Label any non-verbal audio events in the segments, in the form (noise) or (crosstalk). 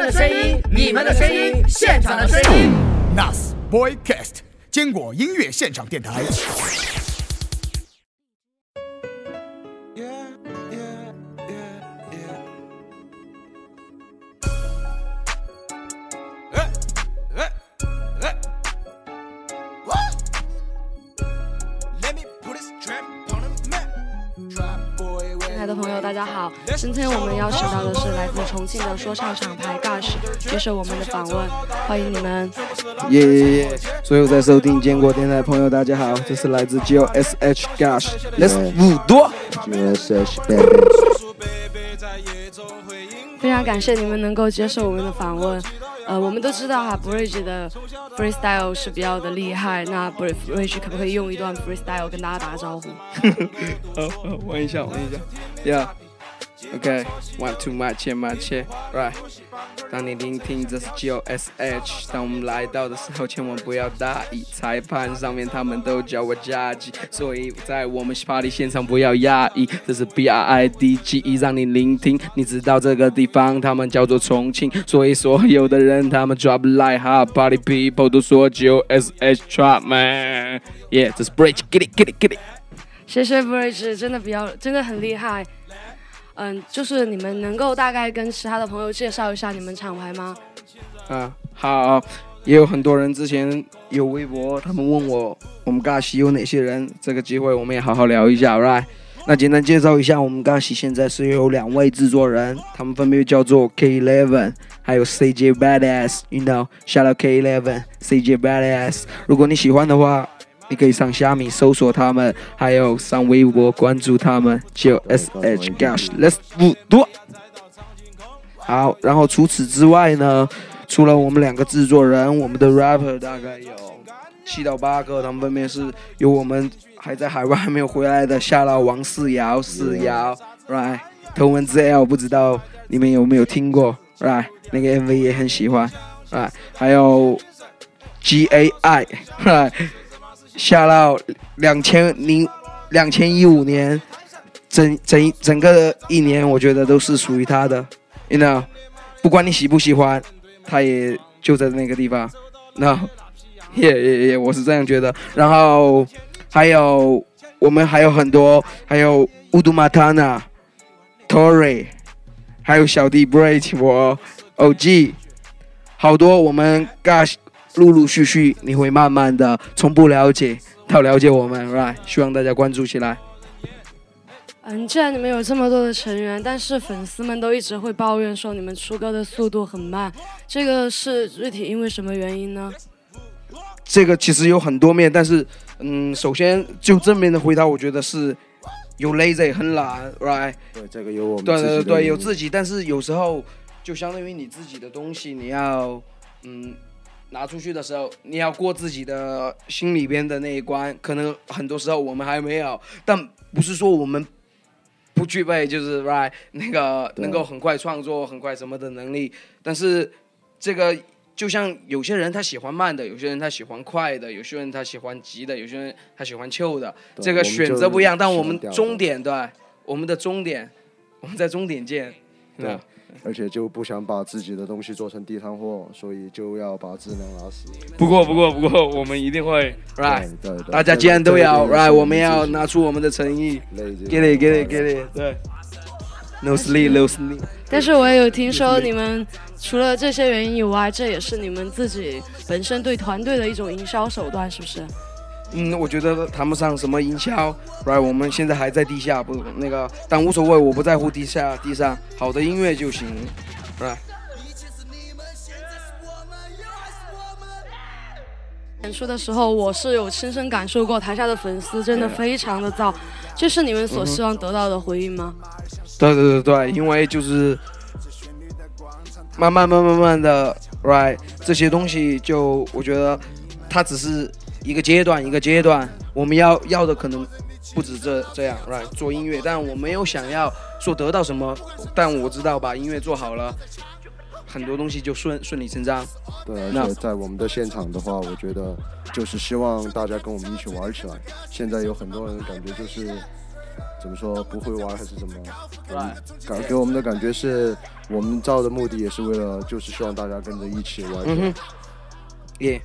们的声音，你们的声音，现场的声音。Nas Boycast，坚果音乐现场电台。亲爱的朋友，大家好！今天我们邀请到的是来自重庆的说唱厂牌接受我们的访问，欢迎你们！耶耶耶！所有在收听坚果电台的朋友，大家好，这是来自 G O S H Gosh，Let's 五多 G O S H Baby。非常感谢你们能够接受我们的访问。呃，我们都知道哈，Bridge 的 freestyle 是比较的厉害。那 Bridge 可不可以用一段 freestyle 跟大家打个招呼？(laughs) 好，玩一下，玩一下，Yeah。OK，one two my 切 my 切，Right。当你聆听这是 G O S H，当我们来到的时候，千万不要大意。裁判上面他们都叫我加吉，所以在我们 party 现场不要压抑。这是 B R I D G E，让你聆听。你知道这个地方他们叫做重庆，所以所有的人他们 drop like hot party people 都说 G O S H trap man，Yeah，这是 Bridge，get it，get it，get it。谢谢 Bridge，真的比较真的很厉害。嗯，就是你们能够大概跟其他的朋友介绍一下你们厂牌吗？啊，好，也有很多人之前有微博，他们问我我们 Gash 有哪些人，这个机会我们也好好聊一下，right？那简单介绍一下，我们 Gash 现在是有两位制作人，他们分别叫做 K Eleven，还有 CJ Badass，you know，shout out K Eleven，CJ Badass，如果你喜欢的话。你可以上虾米搜索他们，还有上微博关注他们，就 S H Gash，Let's 五多。好，然后除此之外呢，除了我们两个制作人，我们的 rapper 大概有七到八个，他们分别是有我们还在海外还没有回来的夏老王四瑶四瑶，right，头文字 L 不知道你们有没有听过，right，那个 MV 也很喜欢，right，还有 G A I，right。下到两千零两千一五年，整整整个一年，我觉得都是属于他的，you know，不管你喜不喜欢，他也就在那个地方，那，也也也，我是这样觉得。然后还有我们还有很多，还有乌杜马塔纳、Tory，还有小弟 Bridge，我 OG，好多我们 Gosh。陆陆续续，你会慢慢的从不了解到了解我们，right？希望大家关注起来。嗯，既然你们有这么多的成员，但是粉丝们都一直会抱怨说你们出歌的速度很慢，这个是具体因为什么原因呢？这个其实有很多面，但是，嗯，首先就正面的回答，我觉得是有 lazy 很懒，right？对，这个有我们对对对，有自己，但是有时候就相当于你自己的东西，你要，嗯。拿出去的时候，你要过自己的心里边的那一关，可能很多时候我们还没有，但不是说我们不具备，就是 right 那个能够很快创作、很快什么的能力。但是这个就像有些人他喜欢慢的，有些人他喜欢快的，有些人他喜欢急的，有些人他喜欢旧的，这个选择不一样。但我们终点对，我们的终点，我们在终点见，对。而且就不想把自己的东西做成地摊货，所以就要把质量拉死。不过，不过，不过，我们一定会，right？对对。大家既然都要，right？我们要拿出我们的诚意，get it，get it，get it。对。No sleep，no (laughs) sleep。但是我也有听说，你们除了这些原因以外，这也是你们自己本身对团队的一种营销手段，是不是？嗯，我觉得谈不上什么营销，right？我们现在还在地下，不那个，但无所谓，我不在乎地下、地上，好的音乐就行，right？演出的时候，我是有亲身感受过，台下的粉丝真的非常的燥，这是你们所希望得到的回应吗？对对对对，因为就是慢慢慢慢慢的，right？这些东西就我觉得它只是。一个阶段一个阶段，我们要要的可能不止这这样，right？做音乐，但我没有想要说得到什么，但我知道把音乐做好了，很多东西就顺顺理成章。对，而且在我们的现场的话，我觉得就是希望大家跟我们一起玩起来。现在有很多人感觉就是怎么说不会玩还是怎么？感给我们的感觉是我们造的目的也是为了，就是希望大家跟着一起玩。嗯哼，耶、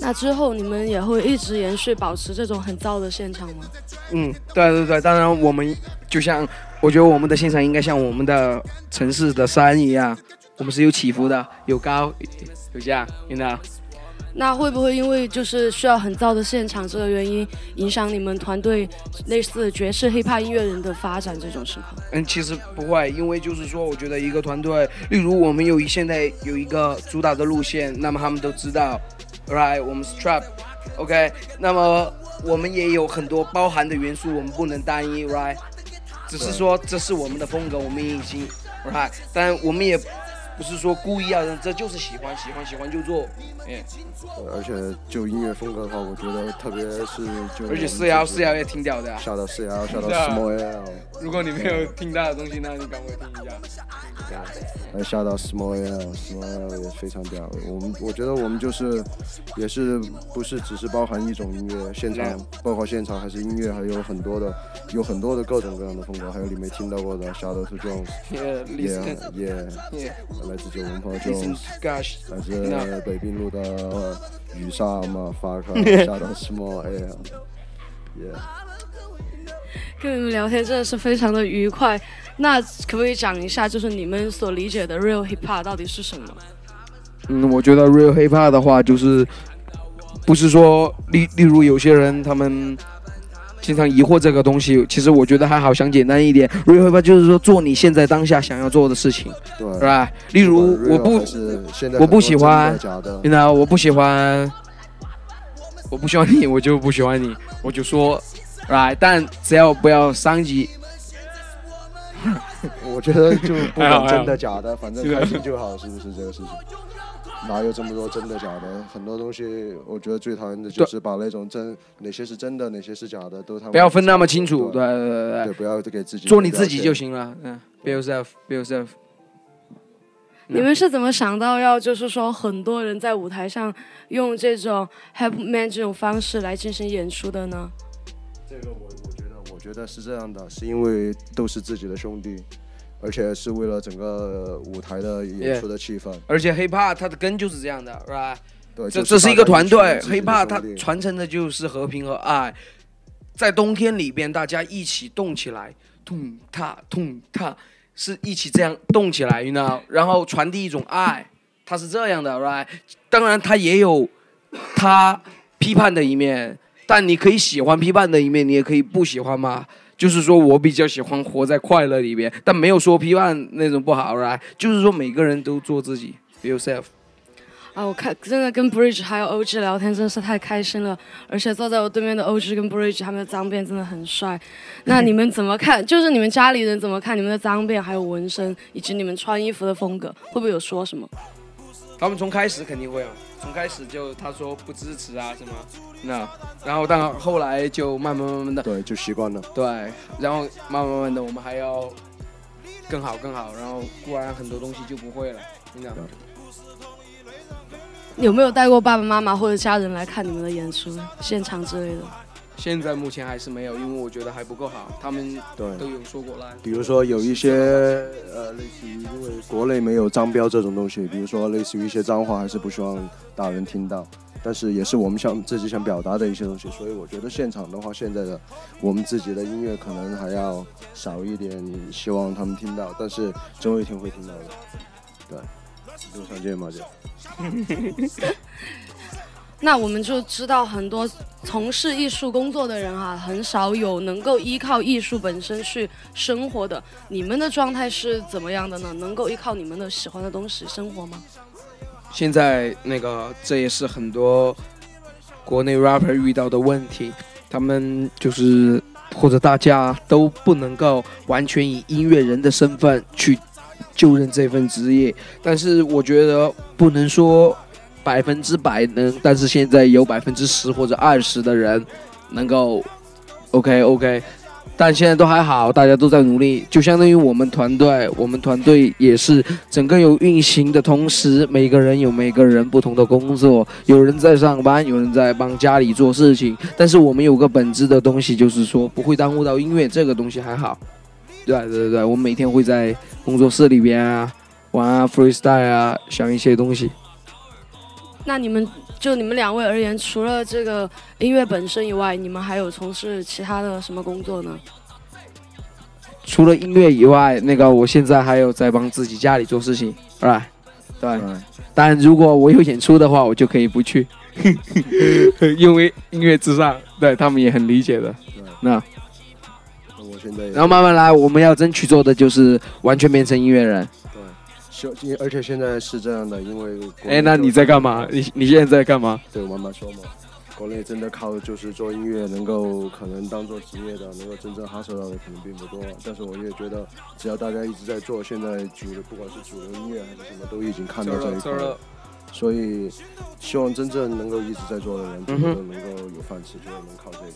那之后你们也会一直延续保持这种很燥的现场吗？嗯，对对对，当然我们就像，我觉得我们的现场应该像我们的城市的山一样，我们是有起伏的，有高有降。那会不会因为就是需要很燥的现场这个原因，影响你们团队类似爵士 hiphop 音乐人的发展这种情况？嗯，其实不会，因为就是说，我觉得一个团队，例如我们有一现在有一个主打的路线，那么他们都知道，right？我们是 trap，OK？、那么我们也有很多包含的元素，我们不能单一，right？只是说这是我们的风格，我们也已经，right？但我们也不是说故意要让，这就是喜欢，喜欢喜欢就做，嗯，而且就音乐风格的话，我觉得特别是就而且四幺四幺也挺屌的啊。下到四幺，下到 Small L，如果你没有听到的东西，那你赶快听一下。呃下到 Small L，Small L 也非常屌。我们我觉得我们就是也是不是只是包含一种音乐，现场包括现场还是音乐，还有很多的有很多的各种各样的风格，还有你没听到过的。Shadow to Jones，Yeah, listen, Yeah yeah, Yeah，来自九龙坡 Jones。来自北滨路的雨沙嘛，发卡下到 Small L，Yeah。跟你们聊天真的是非常的愉快。那可不可以讲一下，就是你们所理解的 real hip hop 到底是什么？嗯，我觉得 real hip hop 的话，就是不是说例例如有些人他们经常疑惑这个东西，其实我觉得还好，想简单一点。real hip hop 就是说做你现在当下想要做的事情，对，是吧？例如我不我不喜欢很多真的假的你，知道我不喜欢，我不喜欢你，我就不喜欢你，我就说，right？但只要不要伤及，(laughs) 我觉得就不管真的假的，(laughs) 反正开心就好，是不是这个事情？哪有这么多真的假的？很多东西，我觉得最讨厌的就是把那种真哪些是真的，哪些是假的，都他们不要分那么清楚，对对对对对，不要给自己做你自己就。行了，嗯，be yourself，be yourself。你们是怎么想到要就是说很多人在舞台上用这种 help man 这种方式来进行演出的呢？这个我我觉得，我觉得是这样的，是因为都是自己的兄弟，而且是为了整个舞台的演出的气氛。而且 hiphop 它的根就是这样的，right？对，这就这是一个团队，hiphop 它传承的就是和平和爱，在冬天里边大家一起动起来，痛踏痛踏，是一起这样动起来，you know，然后传递一种爱，它是这样的，right？当然它也有它批判的一面，但你可以喜欢批判的一面，你也可以不喜欢嘛。就是说我比较喜欢活在快乐里边，但没有说批判那种不好来就是说每个人都做自己，be yourself。啊，我看真的跟 Bridge 还有 OG 聊天真的是太开心了，而且坐在我对面的 OG 跟 Bridge 他们的脏辫真的很帅。那你们怎么看？(laughs) 就是你们家里人怎么看你们的脏辫，还有纹身，以及你们穿衣服的风格，会不会有说什么？他们从开始肯定会啊，从开始就他说不支持啊什么，那然后但后来就慢慢慢慢的对，就习惯了。对，然后慢慢慢慢的我们还要更好更好，然后不然很多东西就不会了，真的？有没有带过爸爸妈妈或者家人来看你们的演出、现场之类的？现在目前还是没有，因为我觉得还不够好，他们对，都有说过来。比如说有一些呃，类似于因为国内没有张标这种东西，比如说类似于一些脏话，还是不希望大人听到。但是也是我们想自己想表达的一些东西，所以我觉得现场的话，现在的我们自己的音乐可能还要少一点，希望他们听到，但是总有一天会听到的。对，路上见嘛就。(laughs) 那我们就知道很多从事艺术工作的人哈、很少有能够依靠艺术本身去生活的。你们的状态是怎么样的呢？能够依靠你们的喜欢的东西生活吗？现在那个这也是很多国内 rapper 遇到的问题，他们就是或者大家都不能够完全以音乐人的身份去就任这份职业，但是我觉得不能说百分之百能，但是现在有百分之十或者二十的人能够 OK OK，但现在都还好，大家都在努力，就相当于我们团队，我们团队也是整个有运行的同时，每个人有每个人不同的工作，有人在上班，有人在帮家里做事情，但是我们有个本质的东西，就是说不会耽误到音乐这个东西还好。对对对对，我们每天会在工作室里边啊玩啊 freestyle 啊，想一些东西。那你们就你们两位而言，除了这个音乐本身以外，你们还有从事其他的什么工作呢？除了音乐以外，那个我现在还有在帮自己家里做事情，right？对，对，但如果我有演出的话，我就可以不去，(laughs) 因为音乐至上，对他们也很理解的。对那我现在然后慢慢来，我们要争取做的就是完全变成音乐人。对，希望因而且现在是这样的，因为国哎，那你在干嘛？你你现在在干嘛？对我慢慢说嘛。国内真的靠就是做音乐能够可能当做职业的，能够真正哈手到的可能并不多。但是我也觉得，只要大家一直在做，现在主流不管是主流音乐还是什么，都已经看到这一块了。所以，希望真正能够一直在做的人，真的嗯哼都能够有饭吃，就是能靠这个。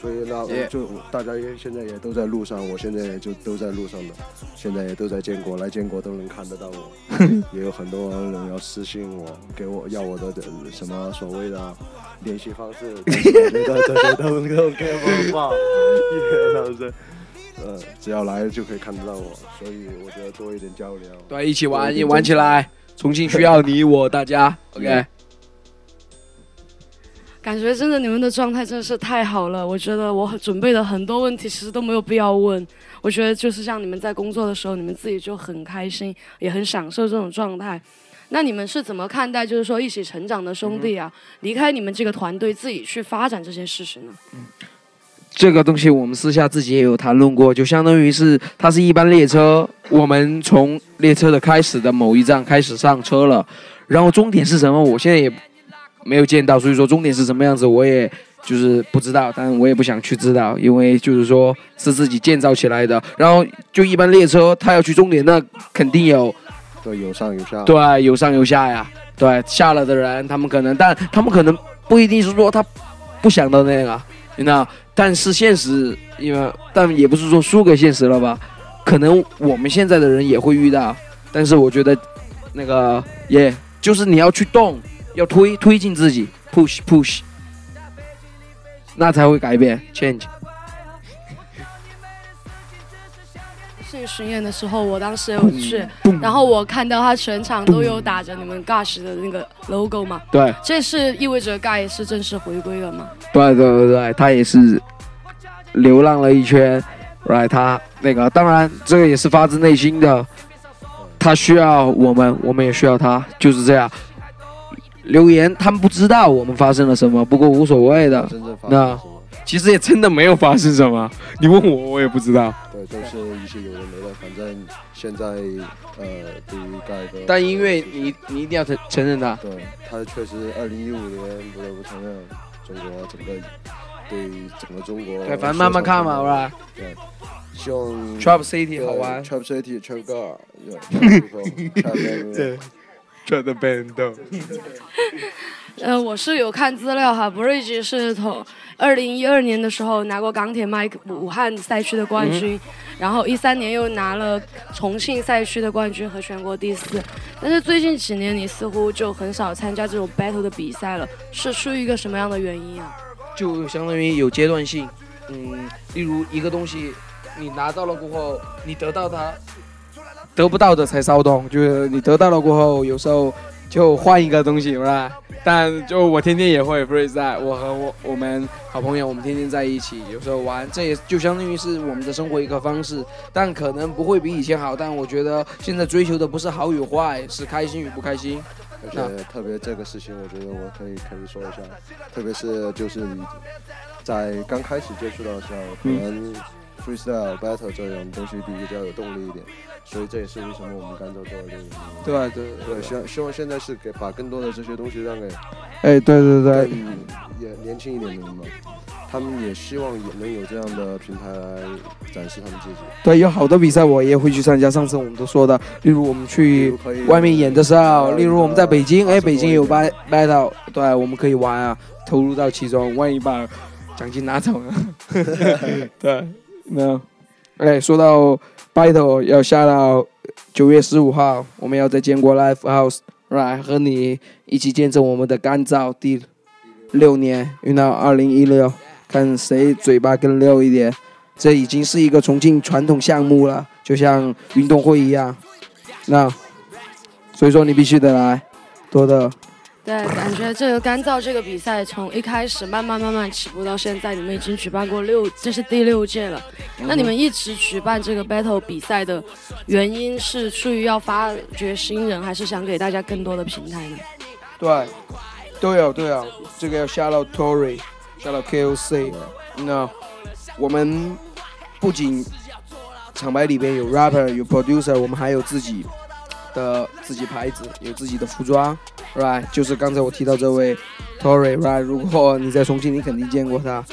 所以那就大家也现在也都在路上，我现在也就都在路上的，现在也都在建国，来建国都能看得到我，(laughs) 也有很多人要私信我，给我要我的呃什么所谓的联系方式，但是我觉得这些都都给我报，也是不是？呃，只要来就可以看得到我，所以我觉得多一点交流。对，一起玩，一起玩起来。重庆需要你我大家，(laughs) OK。感觉真的你们的状态真的是太好了，我觉得我准备的很多问题其实都没有必要问。我觉得就是像你们在工作的时候，你们自己就很开心，也很享受这种状态。那你们是怎么看待，就是说一起成长的兄弟啊，离开你们这个团队自己去发展这件事情呢？这个东西我们私下自己也有谈论过，就相当于是它是一班列车，我们从列车的开始的某一站开始上车了，然后终点是什么，我现在也没有见到，所以说终点是什么样子，我也就是不知道，但我也不想去知道，因为就是说是自己建造起来的，然后就一班列车，它要去终点，那肯定有对，有上有下。对，有上有下呀。对，下了的人，他们可能，但他们可能不一定是说他不想到那个，你知道？但是现实，因为但也不是说输给现实了吧？可能我们现在的人也会遇到，但是我觉得那个也就是你要去动，要推推进自己，push push，那才会改变 change。是巡演的时候，我当时有去，然后我看到他全场都有打着你们 Gush 的那个 logo 嘛，对这是意味着 Guy 是正式回归了吗？对对对对，他也是流浪了一圈，right？他那个当然这个也是发自内心的，他需要我们，我们也需要他，就是这样。留言他们不知道我们发生了什么，不过无所谓的。那？其实也真的没有发生什么，你问我我也不知道。对，都是一些有的没的，反正现在呃，对于盖的，但因为你你一定要承承认他。对他确实，二零一五年不得不承认，中国整个对整个中国，对，反正慢慢看嘛，right？对，希望 Trap City 好玩 Trap City Trap Girl，对对，Trap the band。呃，我是有看资料哈，Bridge 是从二零一二年的时候拿过港铁麦武汉赛区的冠军，然后一三年又拿了重庆赛区的冠军和全国第四。但是最近几年你似乎就很少参加这种 battle 的比赛了，是出于一个什么样的原因啊？就相当于有阶段性，嗯，例如一个东西你拿到了过后，你得到它，得不到的才骚动，就是你得到了过后，有时候就换一个东西，是吧？但就我天天也会 freestyle，我和我我们好朋友，我们天天在一起，有时候玩，这也就相当于是我们的生活一个方式，但可能不会比以前好，但我觉得现在追求的不是好与坏，是开心与不开心。而且特别这个事情，我觉得我可以可以说一下，特别是就是你在刚开始接触到的时候，可能 freestyle battle 这种东西比较有动力一点，所以这也是为什么我们甘州做的这个。对对对，希望希望现在是给把更多的这些东西让给哎，对对对更也年轻一点的人嘛，他们也希望也能有这样的平台来展示他们自己。对，有好多比赛我也会去参加。上次我们都说的，例如我们去外面演的时候，例如我们在北京，哎，呃北京有 bat battle，对，我们可以玩啊，投入到其中，万一把奖金拿走了，(laughs) (laughs) 对，没有。哎，说到 battle 要下到九月十五号，我们要在建国 Live House，right 和你一起见证我们的干燥第六年，运到二零一六，看谁嘴巴更溜一点。这已经是一个重庆传统项目了，就像运动会一样。那所以说你必须得来，多的。对，感觉这个干燥这个比赛从一开始慢慢慢慢起步到现在，你们已经举办过六，这是第六届了。那你们一直举办这个 battle 比赛的原因是出于要发掘新人，还是想给大家更多的平台呢？对，都有都有。这个要下到 Tory，下到 KOC。那我们不仅厂牌里边有 rapper 有 producer，我们还有自己的自己牌子，有自己的服装。right，就是刚才我提到这位 Tory，right，如果你在重庆，你肯定见过他，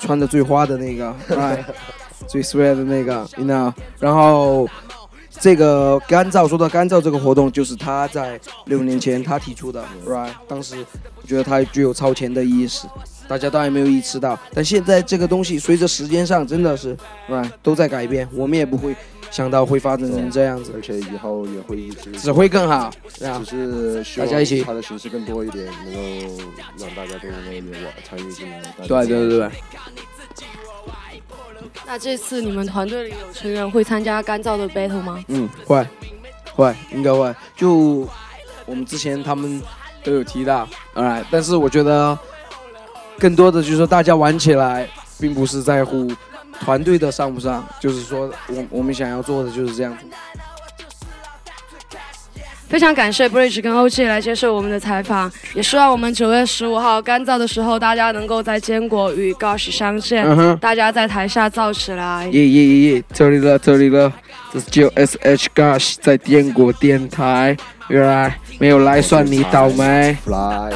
穿的最花的那个，right，(laughs) 最 sweat 的那个，you know，然后这个干燥，说到干燥这个活动，就是他在六年前他提出的，right，当时我觉得他具有超前的意识，大家当然没有意识到，但现在这个东西随着时间上真的是，right，都在改变，我们也不会。想到会发展成这样子，而且以后也会一直只会更好，只是大家一起，它的形式更多一点，能够让大家都能有参与进来。对对对对。那这次你们团队里有成员会参加干燥的 battle 吗？嗯，会，会，应该会。就我们之前他们都有提到，哎，但是我觉得更多的就是说大家玩起来，并不是在乎。团队的上不上，就是说，我我们想要做的就是这样子。非常感谢 Bridge 跟 OG 来接受我们的采访，也希望我们九月十五号干燥的时候，大家能够在坚果与 Gosh 相见，大家在台下燥起来。耶耶耶耶，这里了这里了，这是九 SH Gosh 在坚果电台，原来没有来算你倒霉。想